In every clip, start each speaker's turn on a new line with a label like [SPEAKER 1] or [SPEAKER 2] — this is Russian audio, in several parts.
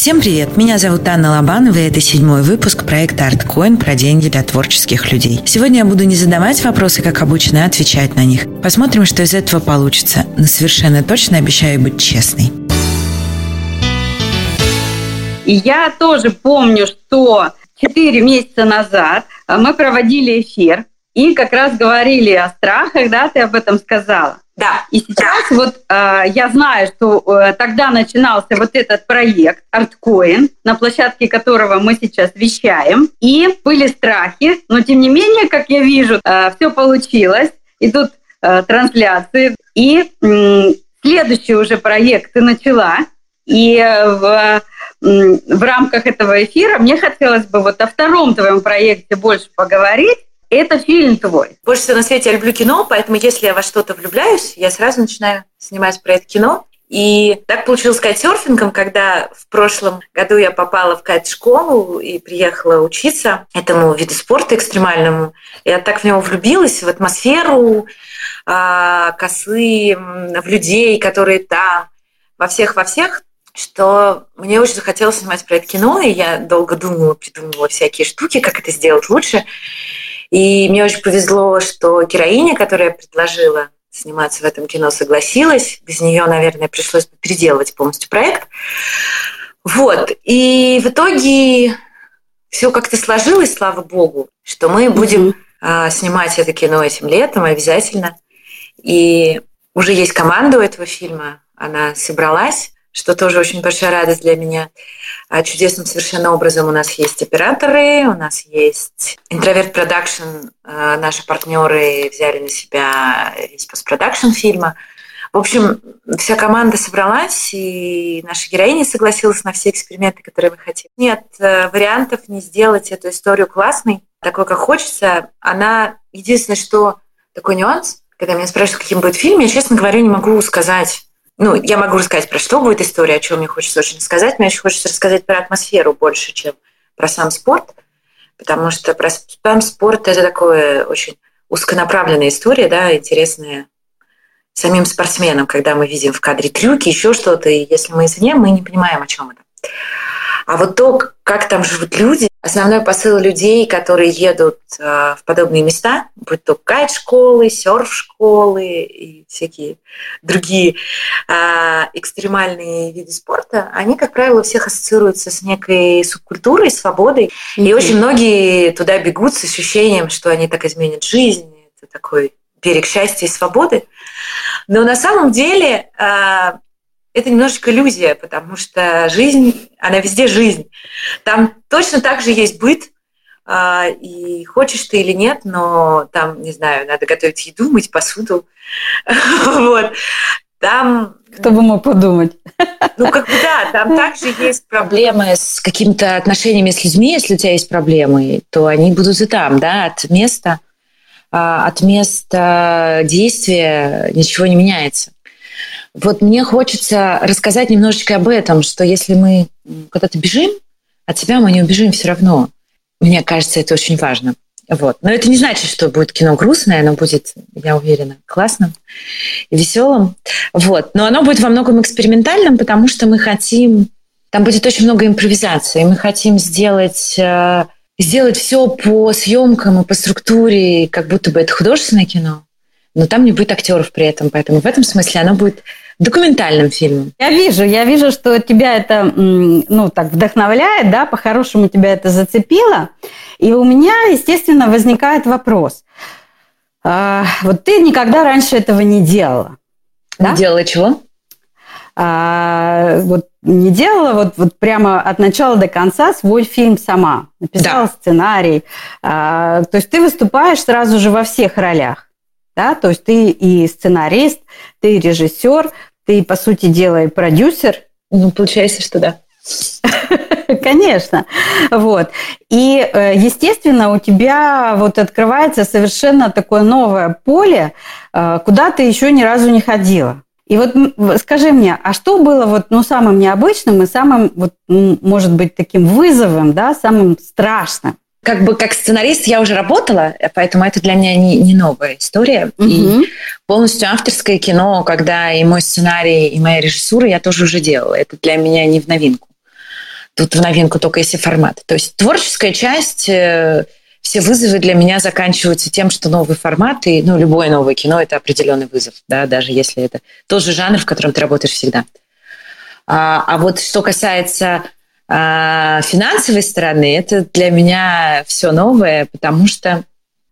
[SPEAKER 1] Всем привет! Меня зовут Анна Лобанова, и это седьмой выпуск проекта ArtCoin про деньги для творческих людей. Сегодня я буду не задавать вопросы, как обычно, а отвечать на них. Посмотрим, что из этого получится. Но совершенно точно обещаю быть честной.
[SPEAKER 2] Я тоже помню, что 4 месяца назад мы проводили эфир и как раз говорили о страхах, да, ты об этом сказала.
[SPEAKER 3] Да.
[SPEAKER 2] И сейчас вот э, я знаю, что э, тогда начинался вот этот проект ArtCoin, на площадке которого мы сейчас вещаем. И были страхи, но тем не менее, как я вижу, э, все получилось. Идут э, трансляции. И э, следующий уже проект ты начала. И в, в рамках этого эфира мне хотелось бы вот о втором твоем проекте больше поговорить это фильм твой.
[SPEAKER 3] Больше всего на свете я люблю кино, поэтому если я во что-то влюбляюсь, я сразу начинаю снимать про это кино. И так получилось с кайтсерфингом, когда в прошлом году я попала в кайт-школу и приехала учиться этому виду спорта экстремальному. Я так в него влюбилась, в атмосферу, а, косы, в людей, которые там, во всех, во всех, что мне очень захотелось снимать про это кино, и я долго думала, придумывала всякие штуки, как это сделать лучше. И мне очень повезло, что героиня, которая предложила сниматься в этом кино, согласилась. Без нее, наверное, пришлось бы переделывать полностью проект. Вот. И в итоге все как-то сложилось, слава богу, что мы будем mm-hmm. снимать это кино этим летом обязательно. И уже есть команда у этого фильма, она собралась что тоже очень большая радость для меня. А чудесным совершенно образом у нас есть операторы, у нас есть Introvert Production, наши партнеры взяли на себя весь постпродакшн фильма. В общем, вся команда собралась, и наша героиня согласилась на все эксперименты, которые мы хотим. Нет э, вариантов не сделать эту историю классной, такой, как хочется. Она единственное, что такой нюанс, когда меня спрашивают, каким будет фильм, я, честно говоря, не могу сказать ну, я могу рассказать, про что будет история, о чем мне хочется очень сказать. Мне очень хочется рассказать про атмосферу больше, чем про сам спорт, потому что про сам спорт – это такое очень узконаправленная история, да, интересная самим спортсменам, когда мы видим в кадре трюки, еще что-то, и если мы извне, мы не понимаем, о чем это. А вот то, как там живут люди, основной посыл людей, которые едут э, в подобные места, будь то кайт-школы, серф-школы и всякие другие э, экстремальные виды спорта, они, как правило, всех ассоциируются с некой субкультурой, свободой. Mm-hmm. И очень многие туда бегут с ощущением, что они так изменят жизнь. Это такой берег счастья и свободы. Но на самом деле э, это немножечко иллюзия, потому что жизнь, она везде жизнь. Там точно так же есть быт, а, и хочешь ты или нет, но там, не знаю, надо готовить еду, мыть посуду. Вот. Там...
[SPEAKER 2] Кто бы мог подумать?
[SPEAKER 3] Ну, как бы да, там также есть проблемы с какими-то отношениями с людьми. Если у тебя есть проблемы, то они будут и там, да, от места, а, от места действия ничего не меняется. Вот мне хочется рассказать немножечко об этом, что если мы куда-то бежим, от себя мы не убежим все равно. Мне кажется, это очень важно. Вот. Но это не значит, что будет кино грустное, оно будет, я уверена, классным и веселым. Вот. Но оно будет во многом экспериментальным, потому что мы хотим... Там будет очень много импровизации. Мы хотим сделать, э, сделать все по съемкам и по структуре, как будто бы это художественное кино но там не будет актеров при этом, поэтому в этом смысле оно будет документальным фильмом.
[SPEAKER 2] Я вижу, я вижу, что тебя это, ну, так вдохновляет, да, по-хорошему тебя это зацепило, и у меня, естественно, возникает вопрос. А, вот ты никогда раньше этого не делала,
[SPEAKER 3] да? Делала чего?
[SPEAKER 2] А, вот не делала вот, вот прямо от начала до конца свой фильм сама. Написала да. сценарий. А, то есть ты выступаешь сразу же во всех ролях да, то есть ты и сценарист, ты и режиссер, ты, по сути дела, и продюсер.
[SPEAKER 3] Ну, получается, что да.
[SPEAKER 2] Конечно. Вот. И, э, естественно, у тебя вот открывается совершенно такое новое поле, э, куда ты еще ни разу не ходила. И вот скажи мне, а что было вот, ну, самым необычным и самым, вот, может быть, таким вызовом, да, самым страшным?
[SPEAKER 3] Как бы как сценарист я уже работала, поэтому это для меня не, не новая история. Угу. И полностью авторское кино, когда и мой сценарий, и моя режиссура я тоже уже делала. Это для меня не в новинку. тут в новинку только если формат. То есть творческая часть, э, все вызовы для меня заканчиваются тем, что новый формат и ну, любое новое кино – это определенный вызов, да, даже если это тот же жанр, в котором ты работаешь всегда. А, а вот что касается а, финансовой стороны, это для меня все новое, потому что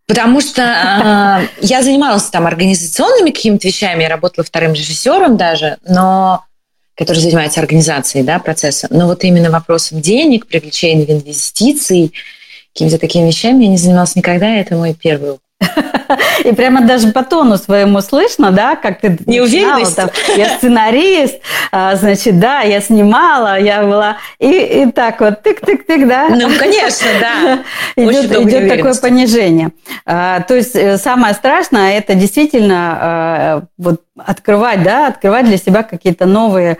[SPEAKER 3] Потому что э, я занималась там организационными какими-то вещами, я работала вторым режиссером даже, но который занимается организацией да, процесса. Но вот именно вопросом денег, привлечения инвестиций, какими-то такими вещами я не занималась никогда, это мой первый опыт.
[SPEAKER 2] И прямо даже по тону своему слышно, да, как ты...
[SPEAKER 3] Неуверенность. Там,
[SPEAKER 2] я сценарист, а, значит, да, я снимала, я была... И, и так вот, тык-тык-тык, да.
[SPEAKER 3] Ну, конечно, да.
[SPEAKER 2] идет идет такое понижение. А, то есть э, самое страшное, это действительно а, вот открывать, да, открывать для себя какие-то новые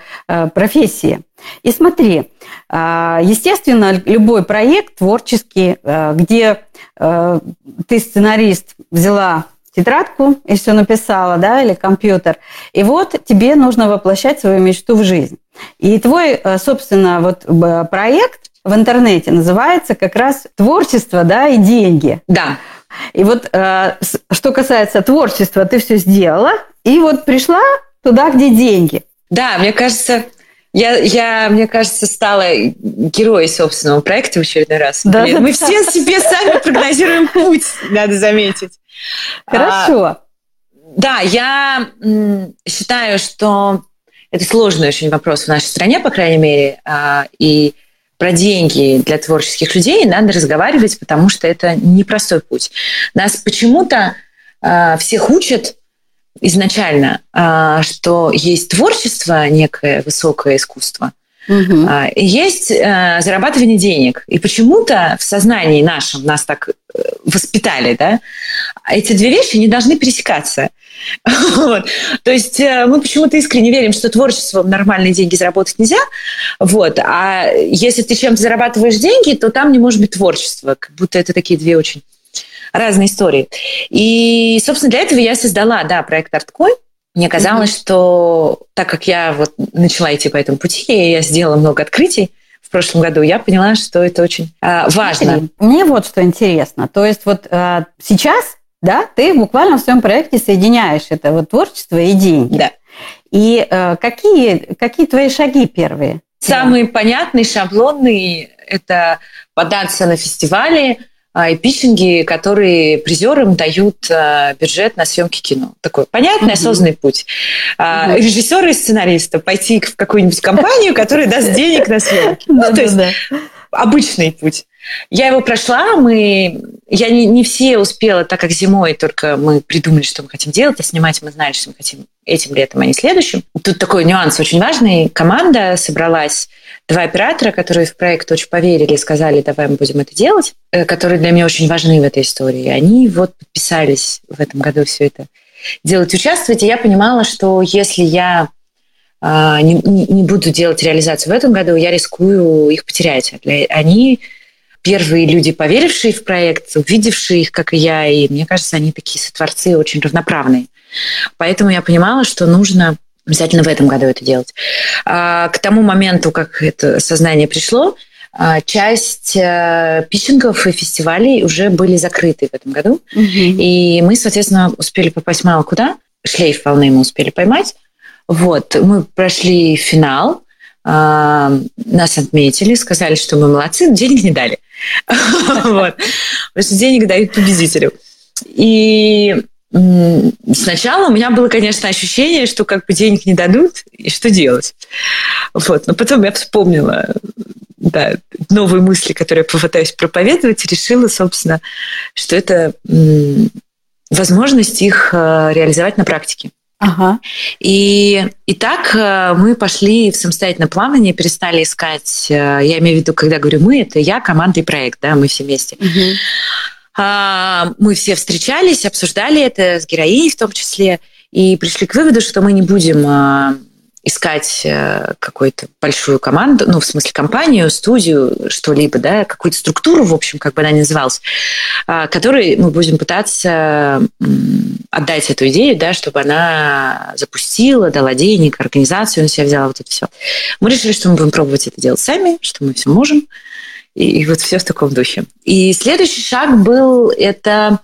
[SPEAKER 2] профессии. И смотри, естественно, любой проект творческий, где Э, ты сценарист, взяла тетрадку и все написала, да, или компьютер, и вот тебе нужно воплощать свою мечту в жизнь. И твой, э, собственно, вот проект в интернете называется как раз творчество, да, и деньги.
[SPEAKER 3] Да.
[SPEAKER 2] И вот э, что касается творчества, ты все сделала, и вот пришла туда, где деньги.
[SPEAKER 3] Да, мне кажется, я, я, мне кажется, стала героем собственного проекта в очередной раз. Да, Блин, мы все себе сами прогнозируем путь, надо заметить.
[SPEAKER 2] Хорошо. А,
[SPEAKER 3] да, я считаю, что это сложный очень вопрос в нашей стране, по крайней мере, а, и про деньги для творческих людей надо разговаривать, потому что это непростой путь. Нас почему-то а, всех учат изначально, а, что есть творчество, некое высокое искусство, угу. есть а, зарабатывание денег. И почему-то в сознании нашем нас так э, воспитали, да, эти две вещи не должны пересекаться. Вот. То есть э, мы почему-то искренне верим, что творчеством нормальные деньги заработать нельзя. Вот. А если ты чем-то зарабатываешь деньги, то там не может быть творчества. Как будто это такие две очень разные истории. И, собственно, для этого я создала, да, проект ArtCoin. Мне казалось, mm-hmm. что так как я вот начала идти по этому пути, я сделала много открытий в прошлом году, я поняла, что это очень э, важно. Смотри,
[SPEAKER 2] мне вот что интересно. То есть вот э, сейчас, да, ты буквально в своем проекте соединяешь это вот творчество и деньги.
[SPEAKER 3] Да.
[SPEAKER 2] И э, какие, какие твои шаги первые?
[SPEAKER 3] Самый да. понятный, шаблонный – это податься на фестивали, и питчинги, которые призерам дают а, бюджет на съемки кино. Такой понятный, осознанный путь. А, режиссеры и сценаристы пойти в какую-нибудь компанию, которая даст денег на съемки. Ну, то есть обычный путь. Я его прошла, мы... Я не, не все успела, так как зимой только мы придумали, что мы хотим делать, а снимать мы знали, что мы хотим этим летом, а не следующим. Тут такой нюанс очень важный. Команда собралась, два оператора, которые в проект очень поверили сказали, давай мы будем это делать, э, которые для меня очень важны в этой истории. Они вот подписались в этом году все это делать, участвовать. И я понимала, что если я а, не, не буду делать реализацию в этом году, я рискую их потерять. Они первые люди, поверившие в проект, увидевшие их, как и я, и мне кажется, они такие сотворцы очень равноправные. Поэтому я понимала, что нужно обязательно в этом году это делать. А, к тому моменту, как это сознание пришло, а, часть э, питчингов и фестивалей уже были закрыты в этом году. Угу. И мы, соответственно, успели попасть мало куда. Шлейф волны мы успели поймать. Вот, мы прошли финал, а, нас отметили, сказали, что мы молодцы, денег не дали. Потому что денег дают победителю. И сначала у меня было, конечно, ощущение, что как бы денег не дадут, и что делать. Вот. Но потом я вспомнила да, новые мысли, которые я попытаюсь проповедовать, и решила, собственно, что это возможность их э, реализовать на практике.
[SPEAKER 2] Ага.
[SPEAKER 3] И, и так э, мы пошли в самостоятельное плавание, перестали искать, э, я имею в виду, когда говорю мы, это я, команда и проект, да, мы все вместе. Угу. Мы все встречались, обсуждали это с героиней в том числе, и пришли к выводу, что мы не будем искать э, какую-то большую команду, ну, в смысле компанию, студию, что-либо, да, какую-то структуру, в общем, как бы она ни называлась, а, которой мы будем пытаться отдать эту идею, да, чтобы она запустила, дала денег, организацию на себя взяла, вот это все. Мы решили, что мы будем пробовать это делать сами, что мы все можем, и, и вот все в таком духе. И следующий шаг был это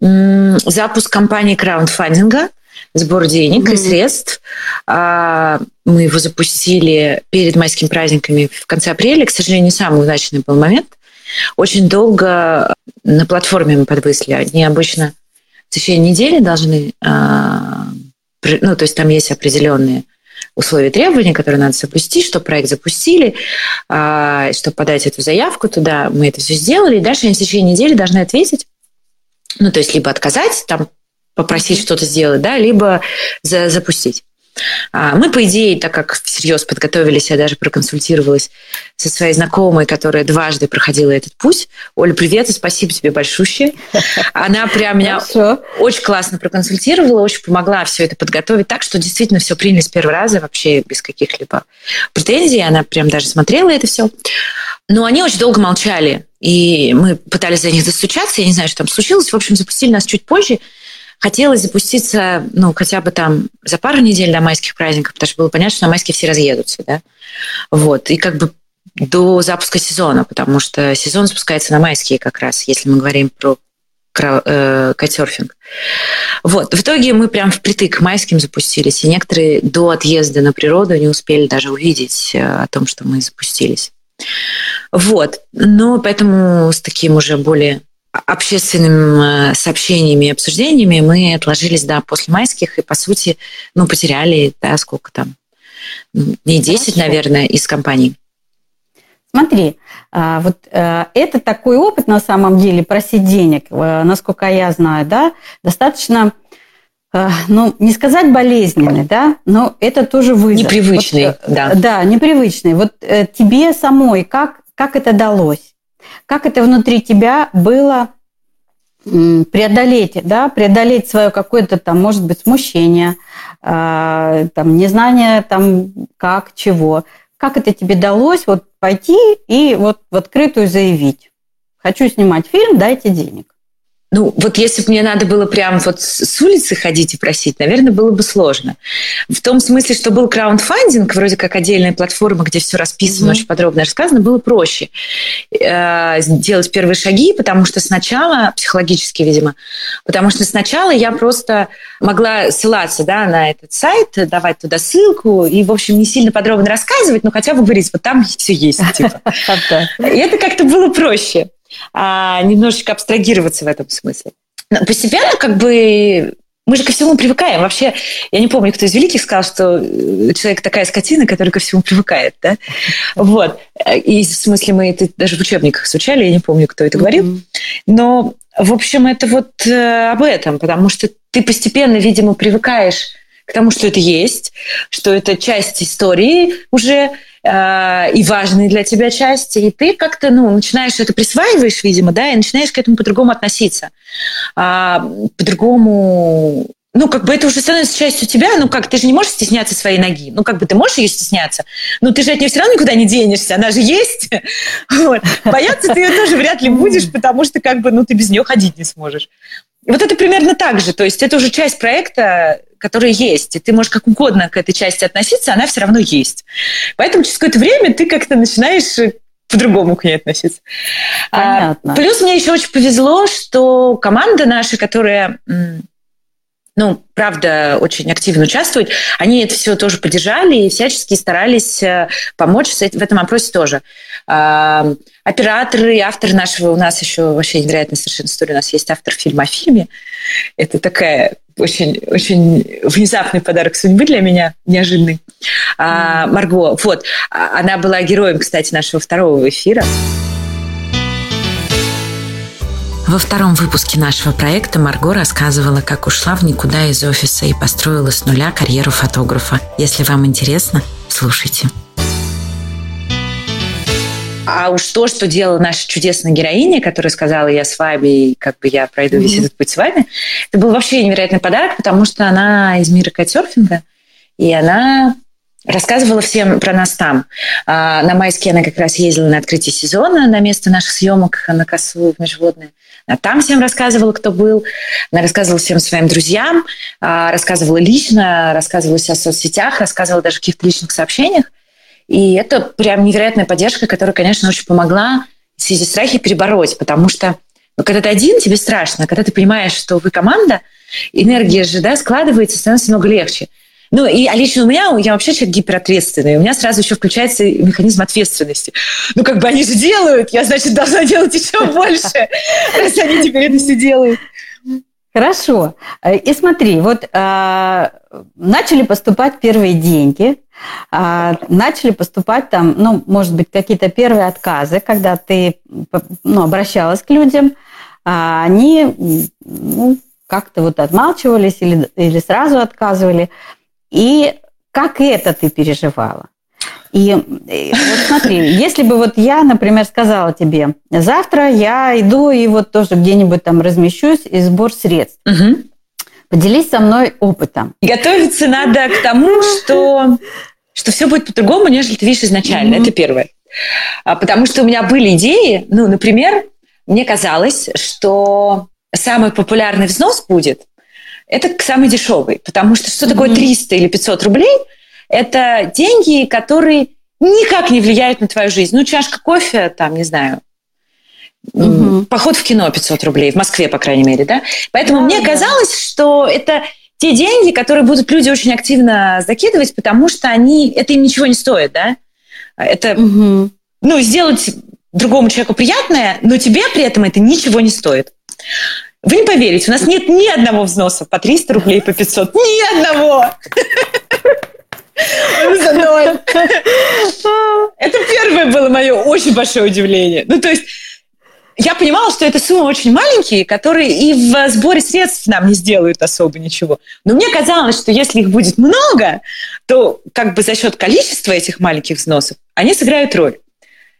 [SPEAKER 3] запуск компании краундфандинга, сбор денег mm-hmm. и средств. А, мы его запустили перед майскими праздниками в конце апреля. К сожалению, не самый удачный был момент. Очень долго на платформе мы подвысли. Они обычно в течение недели должны... А, ну, то есть там есть определенные условия требования, которые надо соблюсти, чтобы проект запустили, а, чтобы подать эту заявку туда. Мы это все сделали. И дальше они в течение недели должны ответить. Ну, то есть либо отказать, там, попросить что-то сделать, да, либо за, запустить. А, мы, по идее, так как всерьез подготовились, я даже проконсультировалась со своей знакомой, которая дважды проходила этот путь. Оля, привет и спасибо тебе большущее. Она прям меня очень классно проконсультировала, очень помогла все это подготовить так, что действительно все приняли с первого раза, вообще без каких-либо претензий. Она прям даже смотрела это все. Но они очень долго молчали, и мы пытались за них достучаться, я не знаю, что там случилось. В общем, запустили нас чуть позже, Хотелось запуститься, ну, хотя бы там за пару недель до майских праздников, потому что было понятно, что на майские все разъедутся, да. Вот. И как бы до запуска сезона, потому что сезон запускается на майские как раз, если мы говорим про э, кайтсерфинг. Вот. В итоге мы прям впритык к майским запустились, и некоторые до отъезда на природу не успели даже увидеть э, о том, что мы запустились. Вот. Но поэтому с таким уже более общественными э, сообщениями и обсуждениями мы отложились, да, после майских, и, по сути, ну, потеряли, да, сколько там, не 10, Хорошо. наверное, из компаний.
[SPEAKER 2] Смотри, а, вот э, это такой опыт, на самом деле, просить денег, э, насколько я знаю, да, достаточно ну, не сказать болезненный, да, но это тоже вызов.
[SPEAKER 3] Непривычный, вот, да.
[SPEAKER 2] Да, непривычный. Вот тебе самой как, как это далось? Как это внутри тебя было преодолеть, да, преодолеть свое какое-то там, может быть, смущение, э, там, незнание там как, чего. Как это тебе далось вот пойти и вот в открытую заявить? Хочу снимать фильм, дайте денег.
[SPEAKER 3] Ну, вот если бы мне надо было прям вот с улицы ходить и просить, наверное, было бы сложно. В том смысле, что был краундфандинг, вроде как отдельная платформа, где все расписано, mm-hmm. очень подробно рассказано, было проще э, делать первые шаги, потому что сначала, психологически, видимо, потому что сначала я просто могла ссылаться да, на этот сайт, давать туда ссылку и, в общем, не сильно подробно рассказывать, но хотя бы говорить, вот там все есть. Типа. И это как-то было проще а, немножечко абстрагироваться в этом смысле. Но постепенно как бы мы же ко всему привыкаем. Вообще, я не помню, кто из великих сказал, что э, человек такая скотина, которая ко всему привыкает. Да? Вот. И в смысле мы это даже в учебниках изучали, я не помню, кто это говорил. Но, в общем, это вот э, об этом, потому что ты постепенно, видимо, привыкаешь к тому, что это есть, что это часть истории уже, Э, и важные для тебя части, и ты как-то ну, начинаешь это присваиваешь, видимо, да, и начинаешь к этому по-другому относиться, а, по-другому ну, как бы это уже становится частью тебя, ну, как, ты же не можешь стесняться своей ноги, ну, как бы ты можешь ее стесняться, но ты же от нее все равно никуда не денешься, она же есть, вот. бояться ты ее тоже вряд ли будешь, потому что, как бы, ну, ты без нее ходить не сможешь. Вот это примерно так же, то есть это уже часть проекта, которая есть, и ты можешь как угодно к этой части относиться, она все равно есть. Поэтому через какое-то время ты как-то начинаешь э, по-другому к ней относиться. А, Понятно. А, плюс мне еще очень повезло, что команда наша, которая ну, правда, очень активно участвуют, они это все тоже поддержали и всячески старались э, помочь в этом опросе тоже. А, операторы и авторы нашего, у нас еще вообще невероятная совершенно история, у нас есть автор фильма о фильме. Это такая очень, очень внезапный подарок судьбы для меня, неожиданный. А, Марго, вот, а, она была героем, кстати, нашего второго эфира. Во втором выпуске нашего проекта Марго рассказывала, как ушла в никуда из офиса и построила с нуля карьеру фотографа. Если вам интересно, слушайте. А уж то, что делала наша чудесная героиня, которая сказала, я с вами, и как бы я пройду весь mm-hmm. этот путь с вами, это был вообще невероятный подарок, потому что она из мира кайтсерфинга, и она рассказывала всем про нас там. А, на майске она как раз ездила на открытие сезона на место наших съемок на косу в Межводное. Она там всем рассказывала, кто был. Она рассказывала всем своим друзьям, а, рассказывала лично, рассказывала в соцсетях, рассказывала даже в каких-то личных сообщениях. И это прям невероятная поддержка, которая, конечно, очень помогла все эти страхи перебороть, потому что ну, когда ты один, тебе страшно. Когда ты понимаешь, что вы команда, энергия же да, складывается, становится много легче. Ну, и, а лично у меня, я вообще человек гиперответственный. У меня сразу еще включается механизм ответственности. Ну, как бы они же делают, я, значит, должна делать еще больше, раз они теперь это все делают.
[SPEAKER 2] Хорошо. И смотри, вот э, начали поступать первые деньги, э, начали поступать там, ну, может быть, какие-то первые отказы, когда ты ну, обращалась к людям, а они ну, как-то вот отмалчивались или, или сразу отказывали. И как это ты переживала? И, и вот смотри, если бы вот я, например, сказала тебе, завтра я иду и вот тоже где-нибудь там размещусь и сбор средств. Угу. Поделись со мной опытом.
[SPEAKER 3] Готовиться надо к тому, что, что все будет по-другому, нежели ты видишь изначально. Угу. Это первое. А, потому что у меня были идеи, ну, например, мне казалось, что самый популярный взнос будет – это самый дешевый. Потому что что такое 300 или 500 рублей? Это деньги, которые никак не влияют на твою жизнь. Ну, чашка кофе, там, не знаю, угу. поход в кино 500 рублей, в Москве, по крайней мере, да? Поэтому да, мне да. казалось, что это те деньги, которые будут люди очень активно закидывать, потому что они, это им ничего не стоит, да? Это, угу. ну, сделать другому человеку приятное, но тебе при этом это ничего не стоит. Вы не поверите, у нас нет ни одного взноса по 300 рублей, по 500. Ни одного! За ноль. Это первое было мое очень большое удивление. Ну, то есть я понимала, что это суммы очень маленькие, которые и в сборе средств нам не сделают особо ничего. Но мне казалось, что если их будет много, то как бы за счет количества этих маленьких взносов они сыграют роль.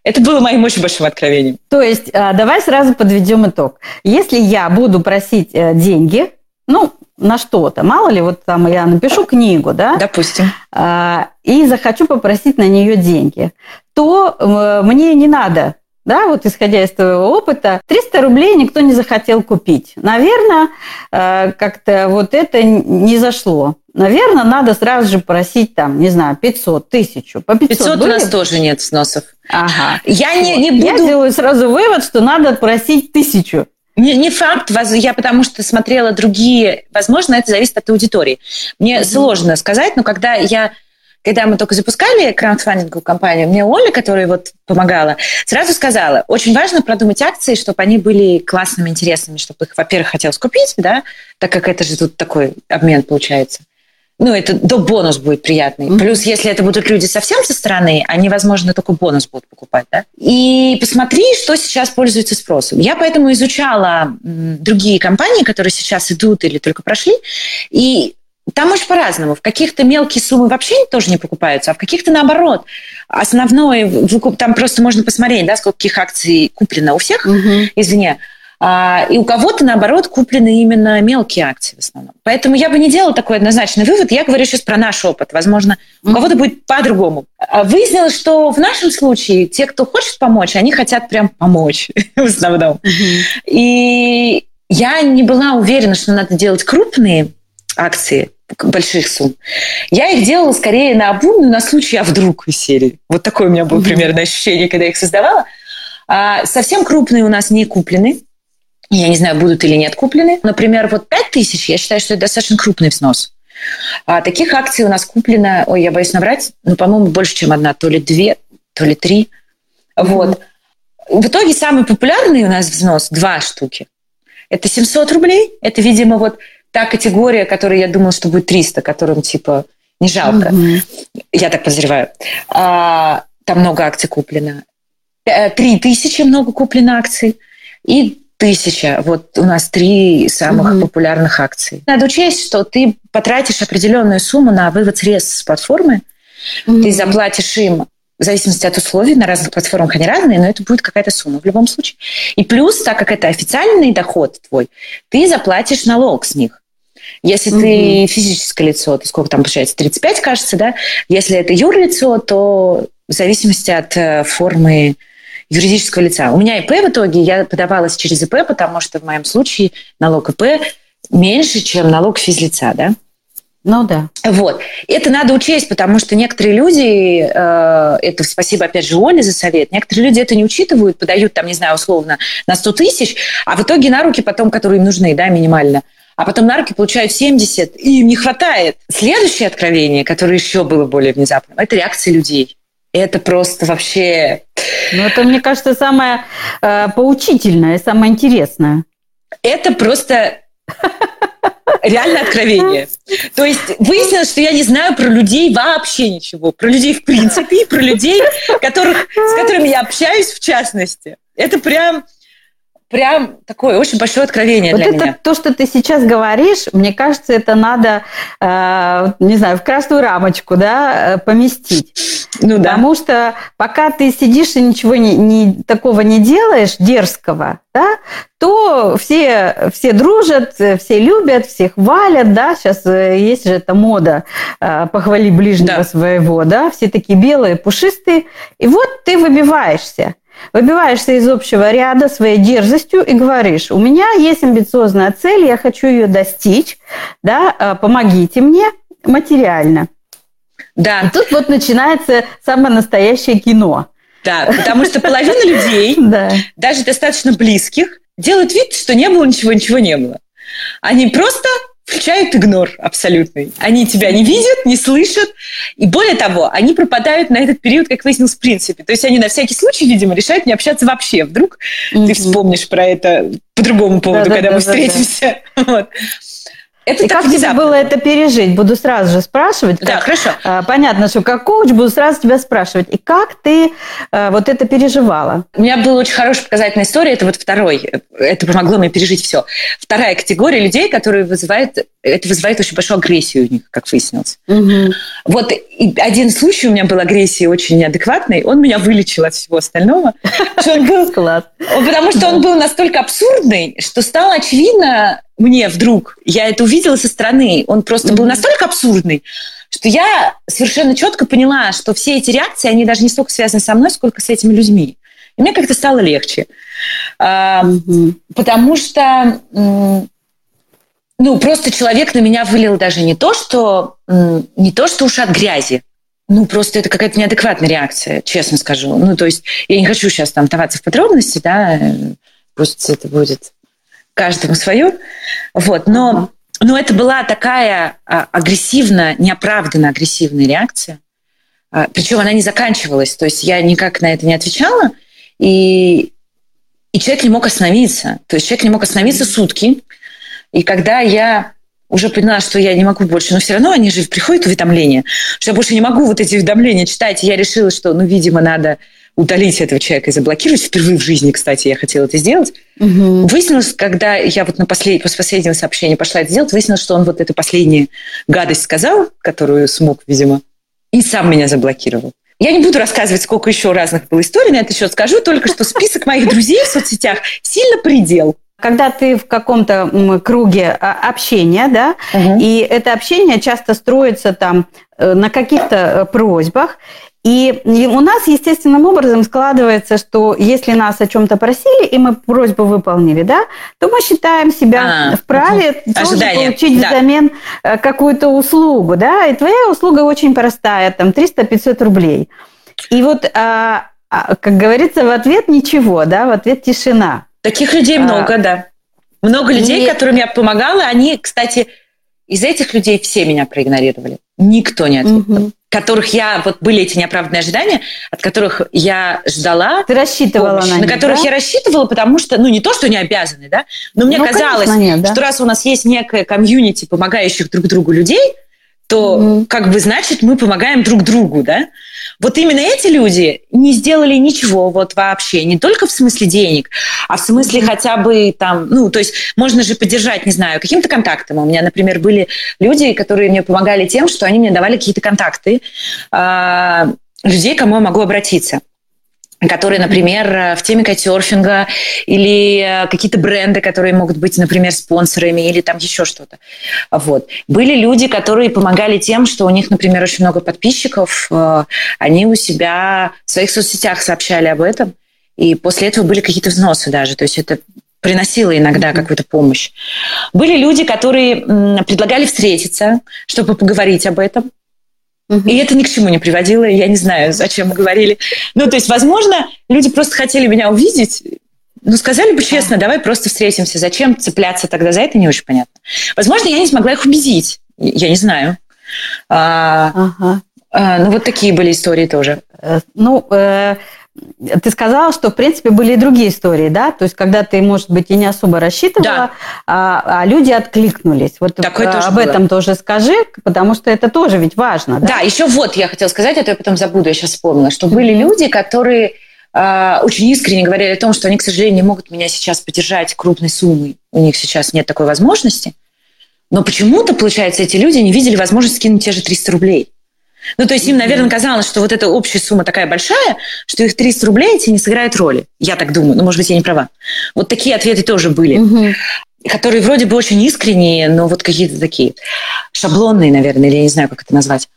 [SPEAKER 3] Это было моим очень большим откровением.
[SPEAKER 2] То есть а, давай сразу подведем итог. Если я буду просить э, деньги, ну, на что-то, мало ли, вот там я напишу книгу, да?
[SPEAKER 3] Допустим.
[SPEAKER 2] А, и захочу попросить на нее деньги, то э, мне не надо да, вот исходя из твоего опыта, 300 рублей никто не захотел купить. Наверное, э, как-то вот это не зашло. Наверное, надо сразу же просить там, не знаю, 500, тысячу.
[SPEAKER 3] По 500, 500 у нас тоже нет сносов.
[SPEAKER 2] Ага. Я не, не буду... Я делаю сразу вывод, что надо просить тысячу.
[SPEAKER 3] Не, не факт, я потому что смотрела другие, возможно, это зависит от аудитории. Мне mm-hmm. сложно сказать, но когда я когда мы только запускали краундфандинговую компанию, мне Оля, которая вот помогала, сразу сказала, очень важно продумать акции, чтобы они были классными, интересными, чтобы их, во-первых, хотелось купить, да, так как это же тут такой обмен получается. Ну, это до бонус будет приятный. Mm-hmm. Плюс, если это будут люди совсем со стороны, они, возможно, только бонус будут покупать, да? И посмотри, что сейчас пользуется спросом. Я поэтому изучала другие компании, которые сейчас идут или только прошли, и там очень по-разному. В каких-то мелкие суммы вообще тоже не покупаются, а в каких-то наоборот. Основное, там просто можно посмотреть, да, сколько каких акций куплено у всех, угу. извини. А, и у кого-то, наоборот, куплены именно мелкие акции в основном. Поэтому я бы не делала такой однозначный вывод. Я говорю сейчас про наш опыт. Возможно, у кого-то будет по-другому. А выяснилось, что в нашем случае те, кто хочет помочь, они хотят прям помочь в основном. И я не была уверена, что надо делать крупные акции, больших сумм. Я их делала скорее на обум, на случай, а вдруг из серии. Вот такое у меня было примерно ощущение, когда я их создавала. А совсем крупные у нас не куплены. Я не знаю, будут или нет куплены. Например, вот 5 тысяч, я считаю, что это достаточно крупный взнос. А таких акций у нас куплено, ой, я боюсь наврать, ну, по-моему, больше, чем одна, то ли две, то ли три. Mm-hmm. Вот. В итоге самый популярный у нас взнос два штуки. Это 700 рублей. Это, видимо, вот та категория, которая я думала, что будет 300, которым типа не жалко. Mm-hmm. Я так подозреваю. А, там много акций куплено. Э, три тысячи много куплено акций. И тысяча. Вот у нас три самых mm-hmm. популярных акций. Надо учесть, что ты потратишь определенную сумму на вывод средств с платформы. Mm-hmm. Ты заплатишь им в зависимости от условий, на разных платформах они разные, но это будет какая-то сумма в любом случае. И плюс, так как это официальный доход твой, ты заплатишь налог с них. Если угу. ты физическое лицо, то сколько там получается? 35, кажется, да? Если это юрлицо, то в зависимости от э, формы юридического лица. У меня ИП в итоге, я подавалась через ИП, потому что в моем случае налог ИП меньше, чем налог физлица, да?
[SPEAKER 2] Ну да.
[SPEAKER 3] Вот. Это надо учесть, потому что некоторые люди, э, это спасибо опять же Оле за совет, некоторые люди это не учитывают, подают там, не знаю, условно на 100 тысяч, а в итоге на руки потом, которые им нужны, да, минимально, а потом на руки получают 70, и им не хватает. Следующее откровение, которое еще было более внезапным, это реакция людей. Это просто вообще...
[SPEAKER 2] Ну, это, мне кажется, самое э, поучительное, самое интересное.
[SPEAKER 3] Это просто реально откровение. То есть выяснилось, что я не знаю про людей вообще ничего. Про людей в принципе и про людей, которых, с которыми я общаюсь в частности. Это прям прям такое очень большое откровение
[SPEAKER 2] вот
[SPEAKER 3] для
[SPEAKER 2] это
[SPEAKER 3] меня.
[SPEAKER 2] То, что ты сейчас говоришь, мне кажется, это надо, э, не знаю, в красную рамочку, да, э, поместить. Ну да. Потому что пока ты сидишь и ничего не, не такого не делаешь дерзкого, да, то все, все дружат, все любят, всех хвалят, да, сейчас э, есть же эта мода э, похвали ближнего да. своего, да, все такие белые, пушистые, и вот ты выбиваешься. Выбиваешься из общего ряда своей дерзостью и говоришь, у меня есть амбициозная цель, я хочу ее достичь, да, э, помогите мне материально. Да. И тут вот начинается самое настоящее кино.
[SPEAKER 3] Да, потому что половина людей, даже достаточно близких, делают вид, что не было ничего, ничего не было. Они просто включают игнор абсолютный. Они тебя не видят, не слышат. И более того, они пропадают на этот период, как выяснилось, в принципе. То есть они на всякий случай, видимо, решают не общаться вообще. Вдруг mm-hmm. ты вспомнишь про это по другому поводу, да, когда да, мы да, встретимся. Да. Вот.
[SPEAKER 2] Это и как внезапно. тебе было это пережить? Буду сразу же спрашивать.
[SPEAKER 3] Да, как, хорошо.
[SPEAKER 2] А, понятно, что как коуч буду сразу тебя спрашивать. И как ты а, вот это переживала?
[SPEAKER 3] У меня была очень хорошая показательная история. Это вот второй. Это помогло мне пережить все. Вторая категория людей, которые вызывают... Это вызывает очень большую агрессию у них, как выяснилось. Угу. Вот и один случай у меня был агрессии очень неадекватной. Он меня вылечил от всего остального. Он был, потому что он был настолько абсурдный, что стало очевидно, мне вдруг, я это увидела со стороны, он просто mm-hmm. был настолько абсурдный, что я совершенно четко поняла, что все эти реакции, они даже не столько связаны со мной, сколько с этими людьми. И мне как-то стало легче. Mm-hmm. Потому что ну, просто человек на меня вылил даже не то, что не то, что уж от грязи. Ну, просто это какая-то неадекватная реакция, честно скажу. Ну, то есть я не хочу сейчас там даваться в подробности, да, пусть это будет каждому свое. Вот. Но, но это была такая а, агрессивно, неоправданно агрессивная реакция. А, Причем она не заканчивалась. То есть я никак на это не отвечала. И, и человек не мог остановиться. То есть человек не мог остановиться сутки. И когда я уже поняла, что я не могу больше, но все равно они же приходят уведомления, что я больше не могу вот эти уведомления читать. И я решила, что, ну, видимо, надо удалить этого человека и заблокировать. Впервые в жизни, кстати, я хотела это сделать. Угу. Выяснилось, когда я вот на послед... после последнего сообщения пошла это сделать, выяснилось, что он вот эту последнюю гадость сказал, которую смог, видимо, и сам меня заблокировал. Я не буду рассказывать, сколько еще разных было историй на этот счет. Скажу только, что список моих друзей в соцсетях сильно предел.
[SPEAKER 2] Когда ты в каком-то круге а, общения, да, угу. и это общение часто строится там э, на каких-то э, просьбах, и у нас естественным образом складывается, что если нас о чем-то просили, и мы просьбу выполнили, да, то мы считаем себя а, вправе угу. тоже Ожидание. получить да. взамен э, какую-то услугу, да, и твоя услуга очень простая, там 300-500 рублей. И вот, а, а, как говорится, в ответ ничего, да, в ответ тишина.
[SPEAKER 3] Таких людей а, много, да. Много людей, и... которым я помогала, они, кстати, из этих людей все меня проигнорировали. Никто не ответил. Угу которых я, вот были эти неоправданные ожидания, от которых я ждала
[SPEAKER 2] Ты рассчитывала помощь, на,
[SPEAKER 3] них, на которых
[SPEAKER 2] да?
[SPEAKER 3] я рассчитывала, потому что, ну, не то, что они обязаны, да, но мне ну, казалось, конечно, нет, да? что раз у нас есть некая комьюнити помогающих друг другу людей, то mm как бы значит мы помогаем друг другу, да? Вот именно эти люди не сделали ничего вот вообще, не только в смысле денег, а в смысле mm хотя бы там, ну, то есть можно же поддержать, не знаю, каким-то контактом. У меня, например, были люди, которые мне помогали тем, что они мне давали какие-то контакты э, людей, к кому я могу обратиться. Которые, например, в теме кайтсерфинга или какие-то бренды, которые могут быть, например, спонсорами или там еще что-то. Вот. Были люди, которые помогали тем, что у них, например, очень много подписчиков, э, они у себя в своих соцсетях сообщали об этом, и после этого были какие-то взносы даже, то есть это приносило иногда mm-hmm. какую-то помощь. Были люди, которые предлагали встретиться, чтобы поговорить об этом. Угу. И это ни к чему не приводило, я не знаю, зачем мы говорили. Ну, то есть, возможно, люди просто хотели меня увидеть, ну, сказали бы честно, давай просто встретимся. Зачем цепляться тогда за это, не очень понятно. Возможно, я не смогла их убедить. Я не знаю. А, ага. а, ну, вот такие были истории тоже.
[SPEAKER 2] Э, ну, э, ты сказала, что, в принципе, были и другие истории, да? То есть, когда ты, может быть, и не особо рассчитывала, да. а, а люди откликнулись. Вот Такое тоже об было. этом тоже скажи, потому что это тоже ведь важно.
[SPEAKER 3] Да, да еще вот я хотела сказать, это я потом забуду, я сейчас вспомнила, что были люди, которые э, очень искренне говорили о том, что они, к сожалению, не могут меня сейчас поддержать крупной суммой. У них сейчас нет такой возможности. Но почему-то, получается, эти люди не видели возможность скинуть те же 300 рублей. Ну, то есть им, наверное, казалось, что вот эта общая сумма такая большая, что их 300 рублей эти не сыграют роли. Я так думаю. Ну, может быть, я не права. Вот такие ответы тоже были. Угу. Которые вроде бы очень искренние, но вот какие-то такие шаблонные, наверное, или я не знаю, как это назвать.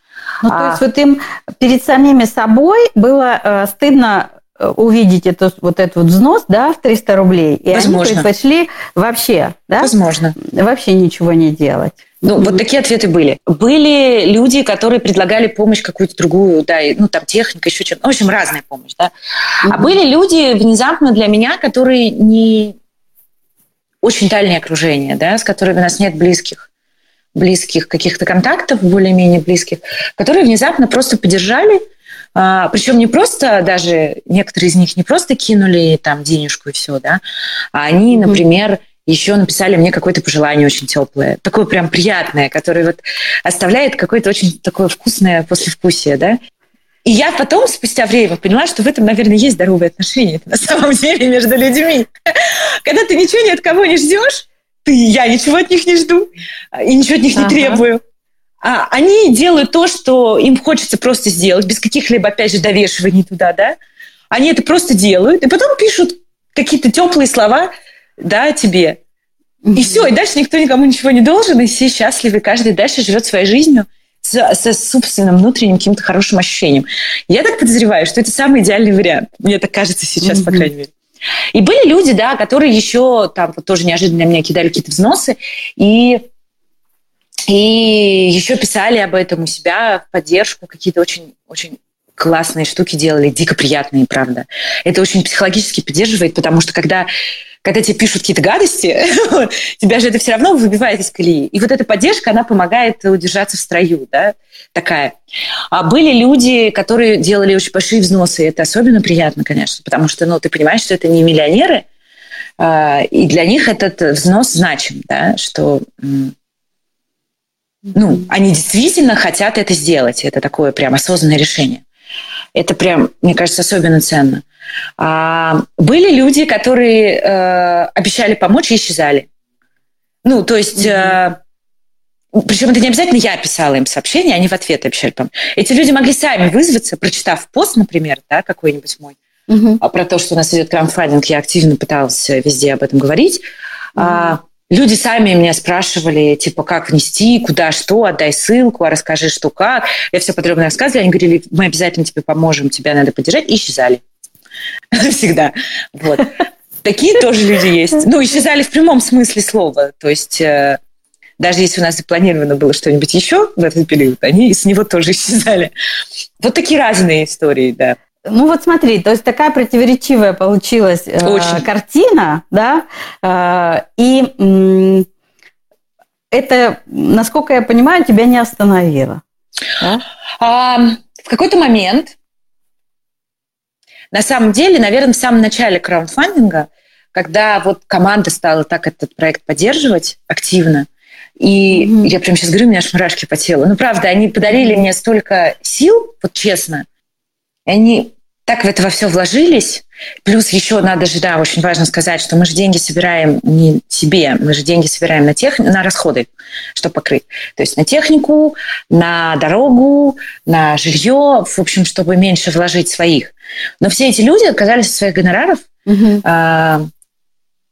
[SPEAKER 2] Ну, то а... есть вот им перед самими собой было э, стыдно Э, увидеть это, вот этот вот взнос, да, в 300 рублей, и Возможно. они предпочли вообще, да?
[SPEAKER 3] Возможно.
[SPEAKER 2] Вообще ничего не делать.
[SPEAKER 3] Ну, mm-hmm. вот такие ответы были. Были люди, которые предлагали помощь какую-то другую, да, ну, там, техника, еще что-то. В общем, разная помощь, да. Mm-hmm. А были люди внезапно для меня, которые не очень дальнее окружение, да, с которыми у нас нет близких близких каких-то контактов, более-менее близких, которые внезапно просто поддержали, а, причем не просто даже, некоторые из них не просто кинули там денежку и все, да, а они, например, еще написали мне какое-то пожелание очень теплое, такое прям приятное, которое вот оставляет какое-то очень такое вкусное послевкусие, да. И я потом, спустя время, поняла, что в этом, наверное, есть здоровые отношения на самом деле между людьми. Когда ты ничего ни от кого не ждешь, ты, я ничего от них не жду и ничего от них не ага. требую а, они делают то, что им хочется просто сделать, без каких-либо, опять же, довешиваний туда, да. Они это просто делают, и потом пишут какие-то теплые слова, да, тебе. И все, и дальше никто никому ничего не должен, и все счастливы, каждый дальше живет своей жизнью со, со собственным внутренним каким-то хорошим ощущением. Я так подозреваю, что это самый идеальный вариант. Мне так кажется сейчас, mm-hmm. по крайней мере. И были люди, да, которые еще там вот тоже неожиданно меня кидали какие-то взносы, и и еще писали об этом у себя в поддержку, какие-то очень, очень классные штуки делали, дико приятные, правда. Это очень психологически поддерживает, потому что когда когда тебе пишут какие-то гадости, тебя же это все равно выбивает из колеи. И вот эта поддержка, она помогает удержаться в строю, да, такая. А были люди, которые делали очень большие взносы, и это особенно приятно, конечно, потому что, ну, ты понимаешь, что это не миллионеры, а, и для них этот взнос значим, да, что ну, они действительно хотят это сделать. Это такое прям осознанное решение. Это прям, мне кажется, особенно ценно. А, были люди, которые э, обещали помочь и исчезали. Ну, то есть... Mm-hmm. Э, причем это не обязательно я писала им сообщение, они в ответ обещали помочь. Эти люди могли сами вызваться, прочитав пост, например, да, какой-нибудь мой, угу. про то, что у нас идет краудфандинг, я активно пыталась везде об этом говорить. Угу. А, Люди сами меня спрашивали, типа, как внести, куда, что, отдай ссылку, а расскажи, что, как. Я все подробно рассказывала. Они говорили, мы обязательно тебе поможем, тебя надо поддержать. И исчезали. Всегда. Вот. Такие тоже люди есть. Ну, исчезали в прямом смысле слова. То есть э, даже если у нас запланировано было что-нибудь еще в этот период, они с него тоже исчезали. Вот такие разные истории, да.
[SPEAKER 2] Ну вот смотри, то есть такая противоречивая получилась э, картина, да, э, и э, это, насколько я понимаю, тебя не остановило.
[SPEAKER 3] Да? А, в какой-то момент, на самом деле, наверное, в самом начале краундфандинга, когда вот команда стала так этот проект поддерживать активно, и mm-hmm. я прям сейчас говорю, у меня аж мурашки по телу. Ну, правда, они подарили мне столько сил, вот честно, и они так в это во все вложились. Плюс еще надо же, да, очень важно сказать, что мы же деньги собираем не себе, мы же деньги собираем на, тех, на расходы, чтобы покрыть. То есть на технику, на дорогу, на жилье, в общем, чтобы меньше вложить своих. Но все эти люди отказались от своих гонораров, угу.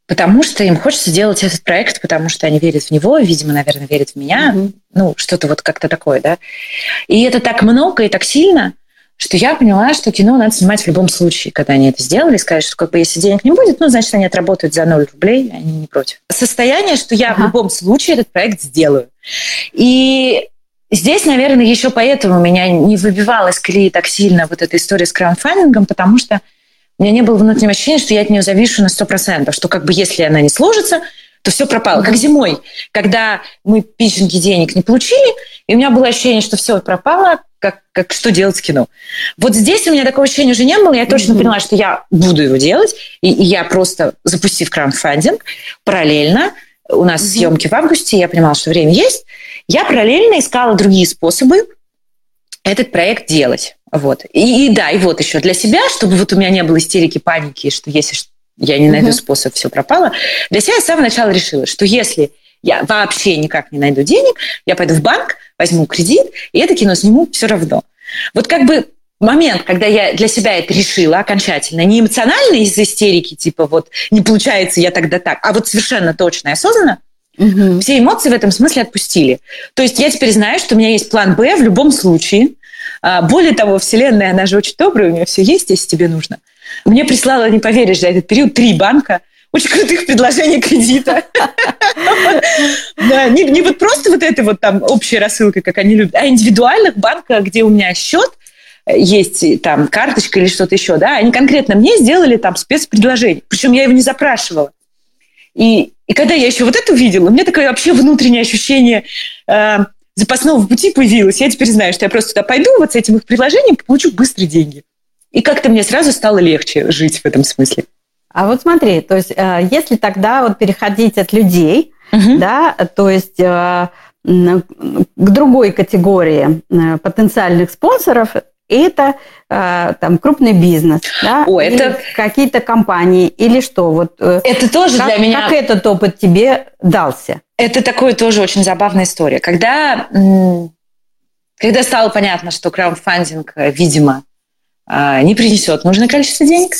[SPEAKER 3] потому что им хочется делать этот проект, потому что они верят в него, видимо, наверное, верят в меня. Угу. Ну, что-то вот как-то такое, да. И это так много и так сильно, что я поняла, что кино надо снимать в любом случае, когда они это сделали, сказать, что как бы если денег не будет, ну, значит, они отработают за 0 рублей, они не против. Состояние, что я ага. в любом случае этот проект сделаю. И Здесь, наверное, еще поэтому меня не выбивалась колеи так сильно вот эта история с краундфандингом, потому что у меня не было внутреннего ощущения, что я от нее завишу на 100%, что как бы если она не сложится, то все пропало. Как зимой, когда мы пичинги денег не получили, и у меня было ощущение, что все пропало, как, как что делать с кино. Вот здесь у меня такого ощущения уже не было, я точно mm-hmm. поняла, что я буду его делать, и, и я просто, запустив краундфандинг, параллельно, у нас mm-hmm. съемки в августе, я понимала, что время есть, я параллельно искала другие способы этот проект делать. Вот. И, и да, и вот еще для себя, чтобы вот у меня не было истерики, паники, что если я не найду mm-hmm. способ, все пропало. Для себя я с самого начала решила, что если я вообще никак не найду денег, я пойду в банк, возьму кредит, и это кино сниму все равно. Вот как бы момент, когда я для себя это решила окончательно, не эмоционально из истерики, типа вот не получается, я тогда так, а вот совершенно точно и осознанно, Угу. Все эмоции в этом смысле отпустили. То есть я теперь знаю, что у меня есть план Б в любом случае. А, более того, Вселенная, она же очень добрая, у нее все есть, если тебе нужно. Мне прислала, не поверишь, за этот период три банка очень крутых предложений кредита. Да, не вот просто вот это вот там общая рассылка, как они любят, а индивидуальных банках, где у меня счет, есть там карточка или что-то еще, да, они конкретно мне сделали там спецпредложение. Причем я его не запрашивала. И, и когда я еще вот это увидела, у меня такое вообще внутреннее ощущение э, запасного пути появилось. Я теперь знаю, что я просто туда пойду, вот с этим их предложением получу быстрые деньги. И как-то мне сразу стало легче жить в этом смысле.
[SPEAKER 2] А вот смотри, то есть э, если тогда вот переходить от людей, угу. да, то есть э, к другой категории э, потенциальных спонсоров, это там крупный бизнес, да,
[SPEAKER 3] О, это
[SPEAKER 2] какие-то компании или что? Вот
[SPEAKER 3] это тоже
[SPEAKER 2] как,
[SPEAKER 3] для меня.
[SPEAKER 2] Как этот опыт тебе дался?
[SPEAKER 3] Это такое тоже очень забавная история. Когда когда стало понятно, что краундфандинг, э, видимо, не принесет нужное количество денег,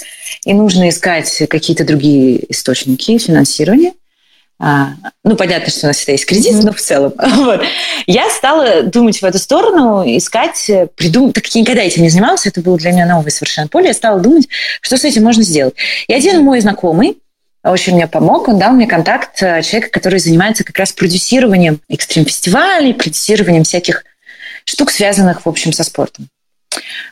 [SPEAKER 3] и нужно искать какие-то другие источники финансирования, а, ну, понятно, что у нас всегда есть кредит, mm-hmm. но в целом. Вот. Я стала думать в эту сторону, искать, придумать, так как я никогда этим не занималась, это было для меня новое совершенно поле, я стала думать, что с этим можно сделать. И один мой знакомый, очень мне помог, он дал мне контакт э, человека, который занимается как раз продюсированием экстрим-фестивалей, продюсированием всяких штук, связанных, в общем, со спортом.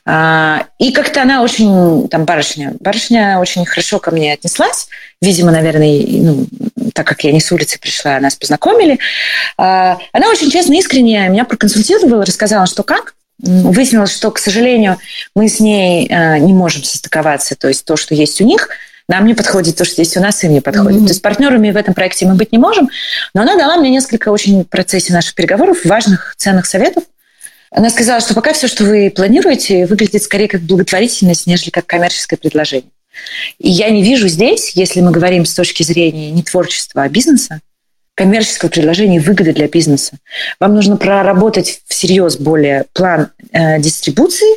[SPEAKER 3] А, и как-то она очень, там, барышня, барышня очень хорошо ко мне отнеслась. Видимо, наверное, ну, так как я не с улицы пришла, нас познакомили. А, она очень честно, искренне меня проконсультировала, рассказала, что как. Выяснилось, что, к сожалению, мы с ней а, не можем состыковаться. То есть то, что есть у них, нам не подходит то, что есть у нас, им не подходит. Mm-hmm. То есть партнерами в этом проекте мы быть не можем. Но она дала мне несколько очень в процессе наших переговоров важных, ценных советов. Она сказала, что пока все, что вы планируете, выглядит скорее как благотворительность, нежели как коммерческое предложение. И я не вижу здесь, если мы говорим с точки зрения не творчества, а бизнеса, коммерческого предложения выгоды для бизнеса. Вам нужно проработать всерьез более план э, дистрибуции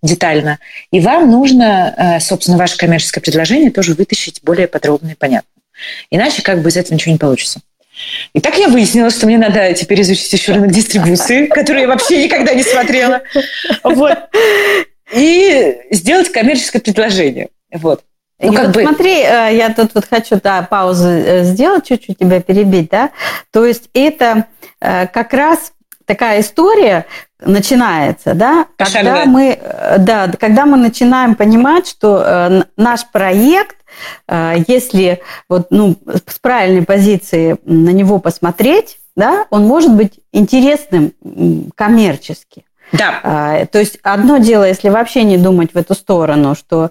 [SPEAKER 3] детально, и вам нужно, э, собственно, ваше коммерческое предложение тоже вытащить более подробно и понятно. Иначе как бы из этого ничего не получится. И так я выяснила, что мне надо теперь изучить еще рынок дистрибуции, который я вообще никогда не смотрела. Вот. И сделать коммерческое предложение. Вот.
[SPEAKER 2] Ну, как вот бы... Смотри, э, я тут вот хочу да, паузу э, сделать, чуть-чуть тебя перебить, да. То есть это э, как раз такая история начинается, да, когда мы, да, когда мы начинаем понимать, что наш проект если вот, ну, с правильной позиции на него посмотреть, да, он может быть интересным коммерчески.
[SPEAKER 3] Да.
[SPEAKER 2] А, то есть одно дело, если вообще не думать в эту сторону, что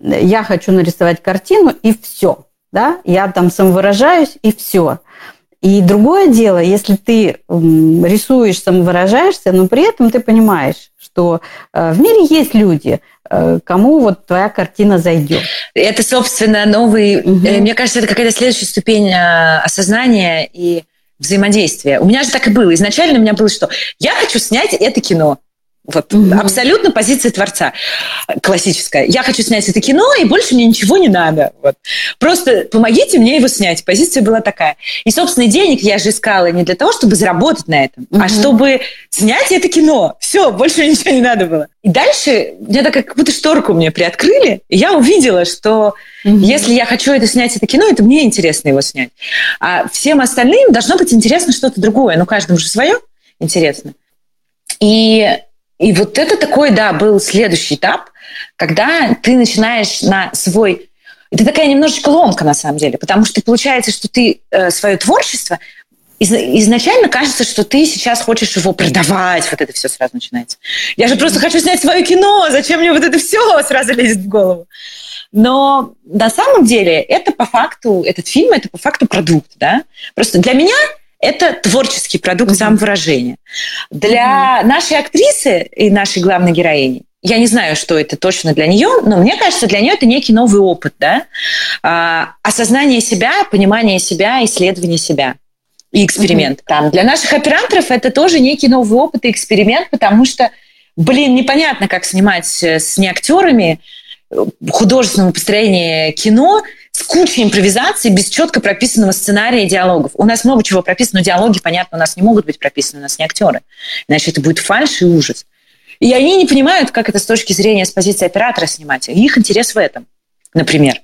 [SPEAKER 2] я хочу нарисовать картину и все, да, я там самовыражаюсь и все. И другое дело, если ты рисуешь, самовыражаешься, но при этом ты понимаешь, что э, в мире есть люди, э, кому вот твоя картина зайдет.
[SPEAKER 3] Это, собственно, новый... Угу. Мне кажется, это какая-то следующая ступень осознания и взаимодействия. У меня же так и было. Изначально у меня было, что я хочу снять это кино. Вот угу. абсолютно позиция творца классическая. Я хочу снять это кино, и больше мне ничего не надо. Вот. Просто помогите мне его снять. Позиция была такая. И, собственно, денег я же искала не для того, чтобы заработать на этом, угу. а чтобы снять это кино. Все, больше мне ничего не надо было. И дальше мне так как будто шторку мне приоткрыли, и я увидела, что угу. если я хочу это снять, это кино, это мне интересно его снять. А всем остальным должно быть интересно что-то другое. Ну, каждому же свое интересно. И и вот это такой, да, был следующий этап, когда ты начинаешь на свой... Это такая немножечко ломка, на самом деле, потому что получается, что ты э, свое творчество изначально кажется, что ты сейчас хочешь его продавать, вот это все сразу начинается. Я же просто хочу снять свое кино, зачем мне вот это все сразу лезет в голову? Но на самом деле это по факту, этот фильм, это по факту продукт, да? Просто для меня это творческий продукт самовыражения. Для нашей актрисы и нашей главной героини я не знаю, что это точно для нее, но мне кажется, для нее это некий новый опыт, да, а, осознание себя, понимание себя, исследование себя и эксперимент. Mm-hmm. Там для наших операторов это тоже некий новый опыт и эксперимент, потому что, блин, непонятно, как снимать с неактерами э, художественного построения кино с кучей импровизации, без четко прописанного сценария и диалогов. У нас много чего прописано, но диалоги, понятно, у нас не могут быть прописаны, у нас не актеры. Иначе это будет фальш и ужас. И они не понимают, как это с точки зрения, с позиции оператора снимать. И их интерес в этом, например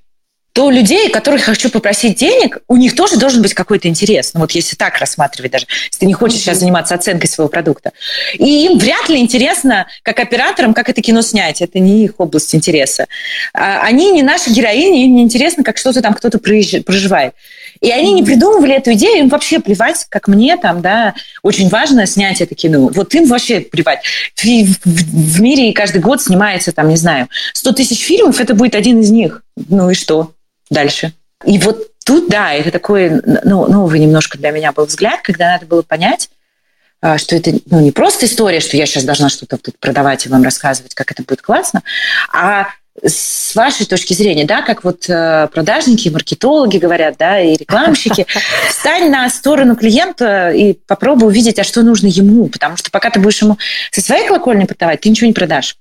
[SPEAKER 3] то людей, которых хочу попросить денег, у них тоже должен быть какой-то интерес. Ну вот если так рассматривать даже, если ты не хочешь сейчас заниматься оценкой своего продукта. И им вряд ли интересно, как операторам, как это кино снять. Это не их область интереса. А они не наши героини, им не интересно, как что-то там кто-то проживает. И они не придумывали эту идею, им вообще плевать, как мне там, да, очень важно снять это кино. Вот им вообще плевать. В, мире каждый год снимается, там, не знаю, 100 тысяч фильмов, это будет один из них. Ну и что? Дальше. И вот тут, да, это такой ну, новый немножко для меня был взгляд, когда надо было понять, а, что это ну, не просто история, что я сейчас должна что-то тут продавать и вам рассказывать, как это будет классно, а с вашей точки зрения, да, как вот э, продажники, маркетологи говорят, да, и рекламщики, встань на сторону клиента и попробуй увидеть, а что нужно ему, потому что пока ты будешь ему со своей колокольни продавать, ты ничего не продашь.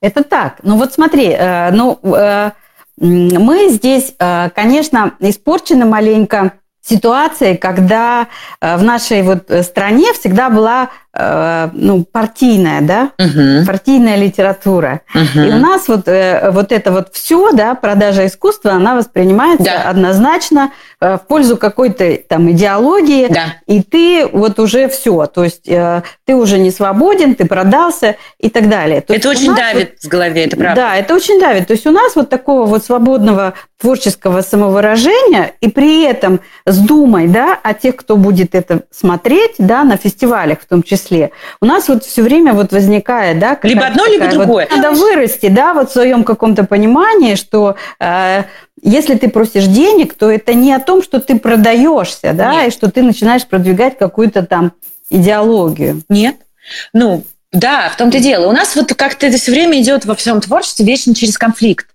[SPEAKER 2] Это так. Ну вот смотри, э, ну э, мы здесь, э, конечно, испорчены маленько ситуацией, когда э, в нашей вот стране всегда была Э, ну, партийная, да, угу. партийная литература. Угу. И у нас вот, э, вот это вот все, да, продажа искусства, она воспринимается да. однозначно э, в пользу какой-то там идеологии, да. и ты вот уже все, то есть ты уже не свободен, ты продался и так далее. То
[SPEAKER 3] это очень давит вот, в голове, это правда.
[SPEAKER 2] Да, это очень давит. То есть у нас вот такого вот свободного творческого самовыражения, и при этом с думой, да, о тех, кто будет это смотреть, да, на фестивалях в том числе. У нас вот все время вот возникает, да,
[SPEAKER 3] либо одно, либо другое.
[SPEAKER 2] Вот, надо вырасти, да, вот в своем каком-то понимании, что э, если ты просишь денег, то это не о том, что ты продаешься, да, Нет. и что ты начинаешь продвигать какую-то там идеологию.
[SPEAKER 3] Нет. Ну, да, в том-то дело. У нас вот как-то это все время идет во всем творчестве вечно через конфликт.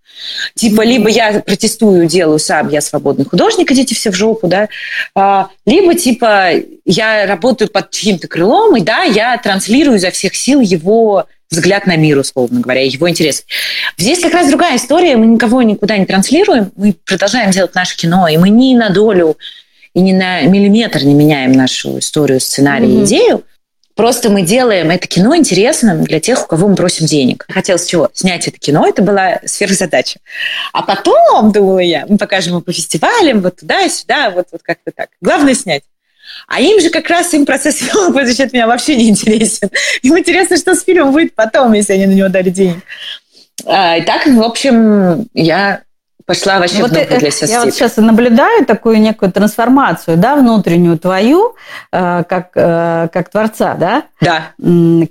[SPEAKER 3] Типа, либо я протестую, делаю сам, я свободный художник, идите все в жопу, да, а, либо, типа, я работаю под чьим-то крылом, и, да, я транслирую изо всех сил его взгляд на мир, условно говоря, его интерес. Здесь как раз другая история, мы никого никуда не транслируем, мы продолжаем делать наше кино, и мы ни на долю и ни на миллиметр не меняем нашу историю, сценарий, mm-hmm. идею, Просто мы делаем это кино интересным для тех, у кого мы просим денег. Хотелось чего? Снять это кино, это была сверхзадача. А потом, думала я, мы покажем его по фестивалям, вот туда-сюда, вот, вот как-то так. Главное снять. А им же как раз им процесс в от меня, вообще не интересен. Им интересно, что с фильмом будет потом, если они на него дали денег. А, и так, в общем, я пошла вообще вот в новую для себя
[SPEAKER 2] Я вот сейчас наблюдаю такую некую трансформацию, да, внутреннюю твою, э, как, э, как творца, да?
[SPEAKER 3] Да.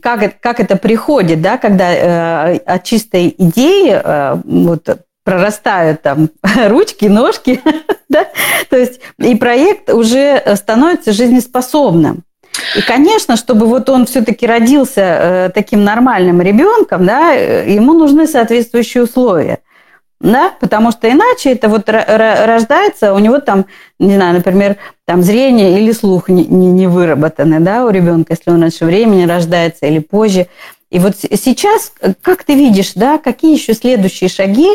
[SPEAKER 2] Как, как это приходит, да, когда э, от чистой идеи вот прорастают там ручки, ножки, да? то есть и проект уже становится жизнеспособным. И, конечно, чтобы вот он все-таки родился таким нормальным ребенком, да, ему нужны соответствующие условия. Да, потому что иначе это вот рождается, у него там, не знаю, например, там зрение или слух не, не, не выработаны, да, у ребенка, если он раньше времени рождается или позже. И вот сейчас, как ты видишь, да, какие еще следующие шаги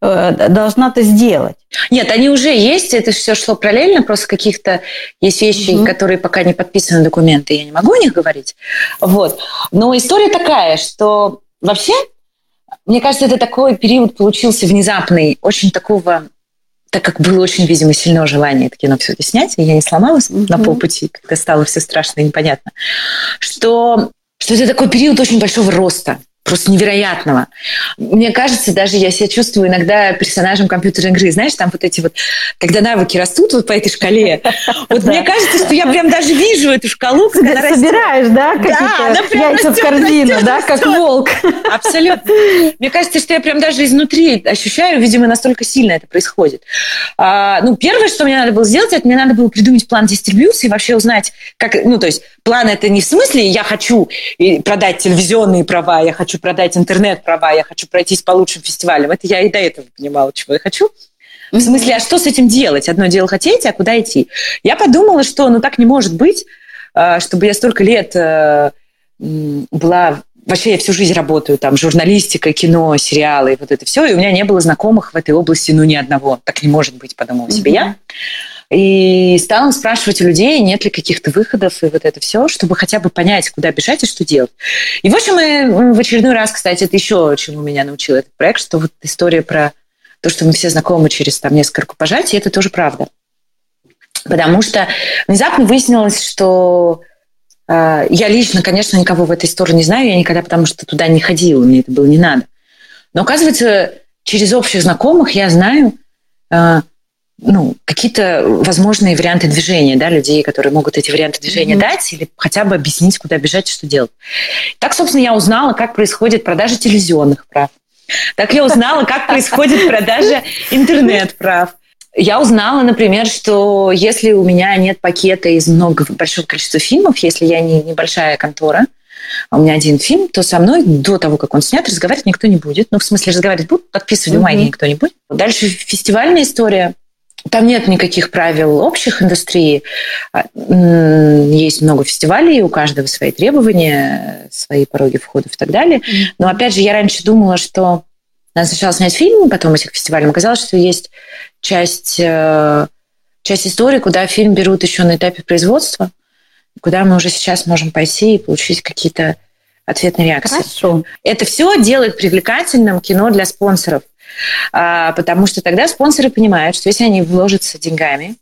[SPEAKER 2] э, должна ты сделать?
[SPEAKER 3] Нет, они уже есть, это все шло параллельно, просто каких-то есть вещи, угу. которые пока не подписаны документы, я не могу о них говорить. Вот. Но история такая, что вообще, мне кажется, это такой период получился внезапный, очень такого так как было очень, видимо, сильное желание это кино все это снять, и я не сломалась mm-hmm. на полпути, когда стало все страшно и непонятно, что что это такой период очень большого роста просто невероятного. Мне кажется, даже я себя чувствую иногда персонажем компьютерной игры. Знаешь, там вот эти вот, когда навыки растут вот по этой шкале, вот мне кажется, что я прям даже вижу эту шкалу,
[SPEAKER 2] как она Собираешь, да, какие-то яйца в корзину, да, как волк.
[SPEAKER 3] Абсолютно. Мне кажется, что я прям даже изнутри ощущаю, видимо, настолько сильно это происходит. А, ну, первое, что мне надо было сделать, это мне надо было придумать план дистрибьюции, вообще узнать, как, ну, то есть план это не в смысле я хочу продать телевизионные права, я хочу продать интернет-права, я хочу пройтись по лучшим фестивалям. Это я и до этого понимала, чего я хочу. В смысле, а что с этим делать? Одно дело хотеть, а куда идти? Я подумала, что ну так не может быть, а, чтобы я столько лет э, была вообще я всю жизнь работаю, там, журналистика, кино, сериалы, вот это все, и у меня не было знакомых в этой области, ну, ни одного. Так не может быть, подумала себе mm-hmm. я. И стала спрашивать у людей, нет ли каких-то выходов и вот это все, чтобы хотя бы понять, куда бежать и что делать. И, в общем, мы в очередной раз, кстати, это еще чему меня научил этот проект, что вот история про то, что мы все знакомы через там несколько рукопожатий, это тоже правда. Потому что внезапно выяснилось, что э, я лично, конечно, никого в этой истории не знаю, я никогда потому что туда не ходила, мне это было не надо. Но оказывается, через общих знакомых я знаю, э, ну, какие-то возможные варианты движения, да, людей, которые могут эти варианты движения mm-hmm. дать или хотя бы объяснить, куда бежать и что делать. Так, собственно, я узнала, как происходит продажа телевизионных прав. Так я узнала, как происходит продажа интернет-прав. Я узнала, например, что если у меня нет пакета из много большого количества фильмов, если я не небольшая контора, а у меня один фильм, то со мной до того, как он снят, разговаривать никто не будет. Ну, в смысле, разговаривать будут, подписывать бумаги mm-hmm. никто не будет. Дальше фестивальная история. Там нет никаких правил общих индустрии. А, есть много фестивалей, у каждого свои требования, свои пороги входов и так далее. Но опять же, я раньше думала, что надо сначала снять фильм, потом этих фестивалей. Оказалось, что есть часть, э, часть истории, куда фильм берут еще на этапе производства, куда мы уже сейчас можем пойти и получить какие-то ответные реакции.
[SPEAKER 2] Хорошо.
[SPEAKER 3] Это все делает привлекательным кино для спонсоров. А, потому что тогда спонсоры понимают, что если они вложатся деньгами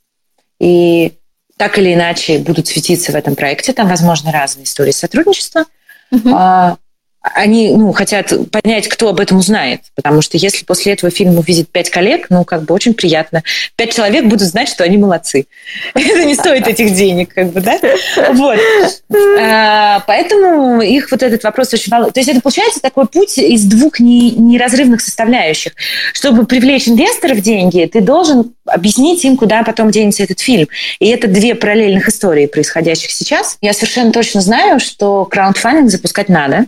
[SPEAKER 3] и так или иначе будут светиться в этом проекте, там, возможно, разные истории сотрудничества, угу они ну, хотят понять, кто об этом узнает. Потому что если после этого фильм увидит пять коллег, ну, как бы очень приятно. Пять человек будут знать, что они молодцы. Это не стоит этих денег, как бы, да? Вот. А, поэтому их вот этот вопрос очень волнует. То есть это получается такой путь из двух неразрывных составляющих. Чтобы привлечь инвесторов деньги, ты должен объяснить им, куда потом денется этот фильм. И это две параллельных истории, происходящих сейчас. Я совершенно точно знаю, что краундфандинг запускать надо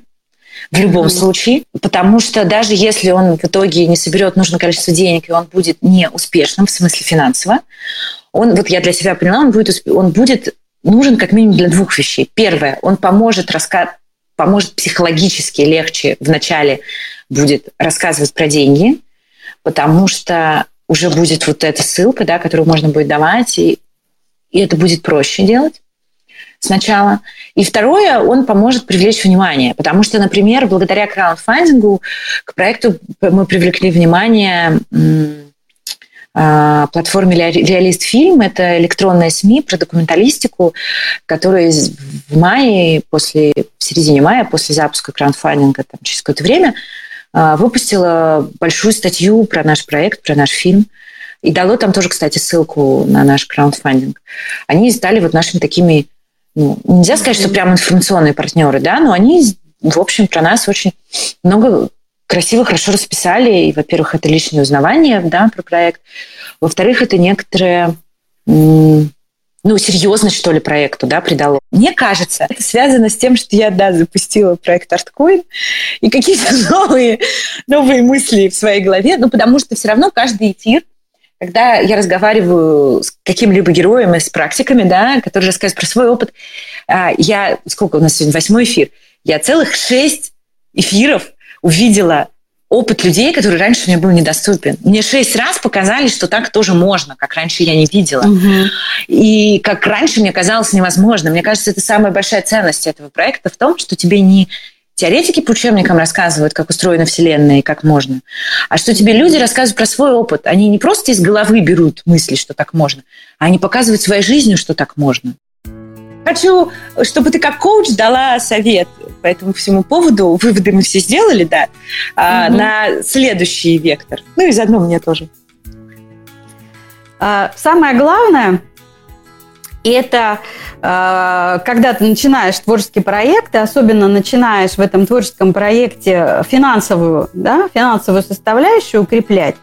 [SPEAKER 3] в любом mm-hmm. случае, потому что даже если он в итоге не соберет нужное количество денег, и он будет неуспешным в смысле финансово, он, вот я для себя поняла, он будет, он будет нужен как минимум для двух вещей. Первое, он поможет раска... поможет психологически легче вначале будет рассказывать про деньги, потому что уже будет вот эта ссылка, да, которую можно будет давать, и, и это будет проще делать сначала. И второе, он поможет привлечь внимание, потому что, например, благодаря краундфандингу к проекту мы привлекли внимание а, платформе Реалист Фильм. Это электронная СМИ про документалистику, которая в мае, после, в середине мая, после запуска краундфандинга, там, через какое-то время, а, выпустила большую статью про наш проект, про наш фильм. И дало там тоже, кстати, ссылку на наш краундфандинг. Они стали вот нашими такими ну, нельзя сказать, что прям информационные партнеры, да, но они, в общем, про нас очень много красиво, хорошо расписали. И, во-первых, это лишнее узнавание да, про проект. Во-вторых, это некоторое ну, серьезность, что ли, проекту, да, придало. Мне кажется, это связано с тем, что я, да, запустила проект ArtCoin и какие-то новые, новые мысли в своей голове, ну, потому что все равно каждый эфир, когда я разговариваю с каким-либо героем и с практиками, да, которые рассказывают про свой опыт, а, я, сколько у нас сегодня, восьмой эфир, я целых шесть эфиров увидела опыт людей, который раньше мне был недоступен. Мне шесть раз показали, что так тоже можно, как раньше я не видела. Угу. И как раньше мне казалось невозможно. Мне кажется, это самая большая ценность этого проекта в том, что тебе не теоретики по учебникам рассказывают, как устроена Вселенная и как можно, а что тебе люди рассказывают про свой опыт. Они не просто из головы берут мысли, что так можно, а они показывают своей жизнью, что так можно. Хочу, чтобы ты как коуч дала совет по этому всему поводу. Выводы мы все сделали, да, угу. на следующий вектор. Ну и заодно мне тоже.
[SPEAKER 2] А, самое главное – это а, когда ты начинаешь творческий проект, и особенно начинаешь в этом творческом проекте финансовую, да, финансовую составляющую укреплять,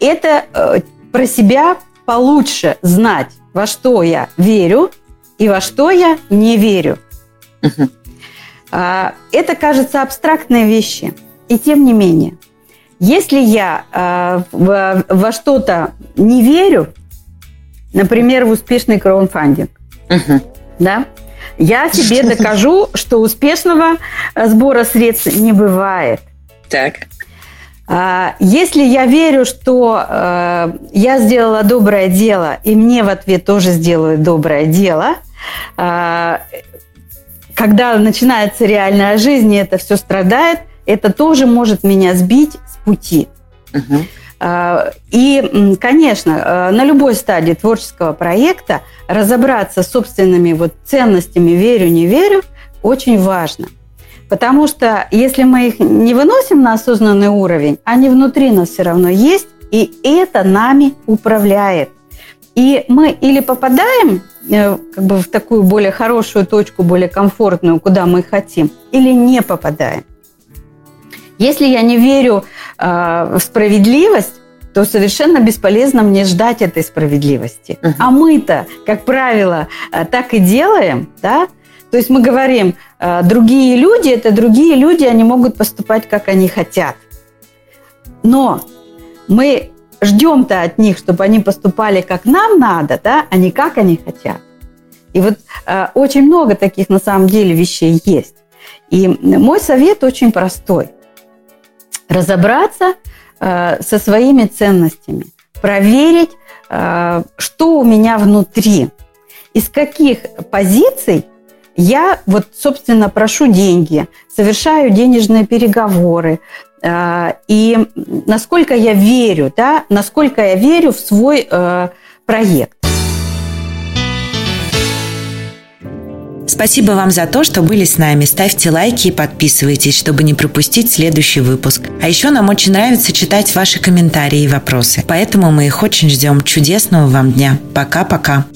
[SPEAKER 2] это э, про себя получше знать, во что я верю – и во что я не верю. Угу. Это, кажется, абстрактные вещи. И тем не менее, если я а, во что-то не верю, например, в успешный краудфандинг, угу. да, я себе докажу, что успешного сбора средств не бывает.
[SPEAKER 3] Так.
[SPEAKER 2] А, если я верю, что э, я сделала доброе дело, и мне в ответ тоже сделают доброе дело, а, когда начинается реальная жизнь, и это все страдает, это тоже может меня сбить с пути. Угу. И, конечно, на любой стадии творческого проекта разобраться с собственными вот ценностями «верю, не верю» очень важно – Потому что если мы их не выносим на осознанный уровень, они внутри нас все равно есть, и это нами управляет. И мы или попадаем э, как бы в такую более хорошую точку, более комфортную, куда мы хотим, или не попадаем. Если я не верю э, в справедливость, то совершенно бесполезно мне ждать этой справедливости. Uh-huh. А мы-то, как правило, э, так и делаем, да? То есть мы говорим, э, другие люди – это другие люди, они могут поступать, как они хотят. Но мы ждем-то от них, чтобы они поступали, как нам надо, да, а не как они хотят. И вот э, очень много таких на самом деле вещей есть. И мой совет очень простой. Разобраться э, со своими ценностями, проверить, э, что у меня внутри, из каких позиций я вот, собственно, прошу деньги, совершаю денежные переговоры, э, и насколько я верю, да, насколько я верю в свой э, проект.
[SPEAKER 3] Спасибо вам за то, что были с нами. Ставьте лайки и подписывайтесь, чтобы не пропустить следующий выпуск. А еще нам очень нравится читать ваши комментарии и вопросы. Поэтому мы их очень ждем. Чудесного вам дня. Пока-пока.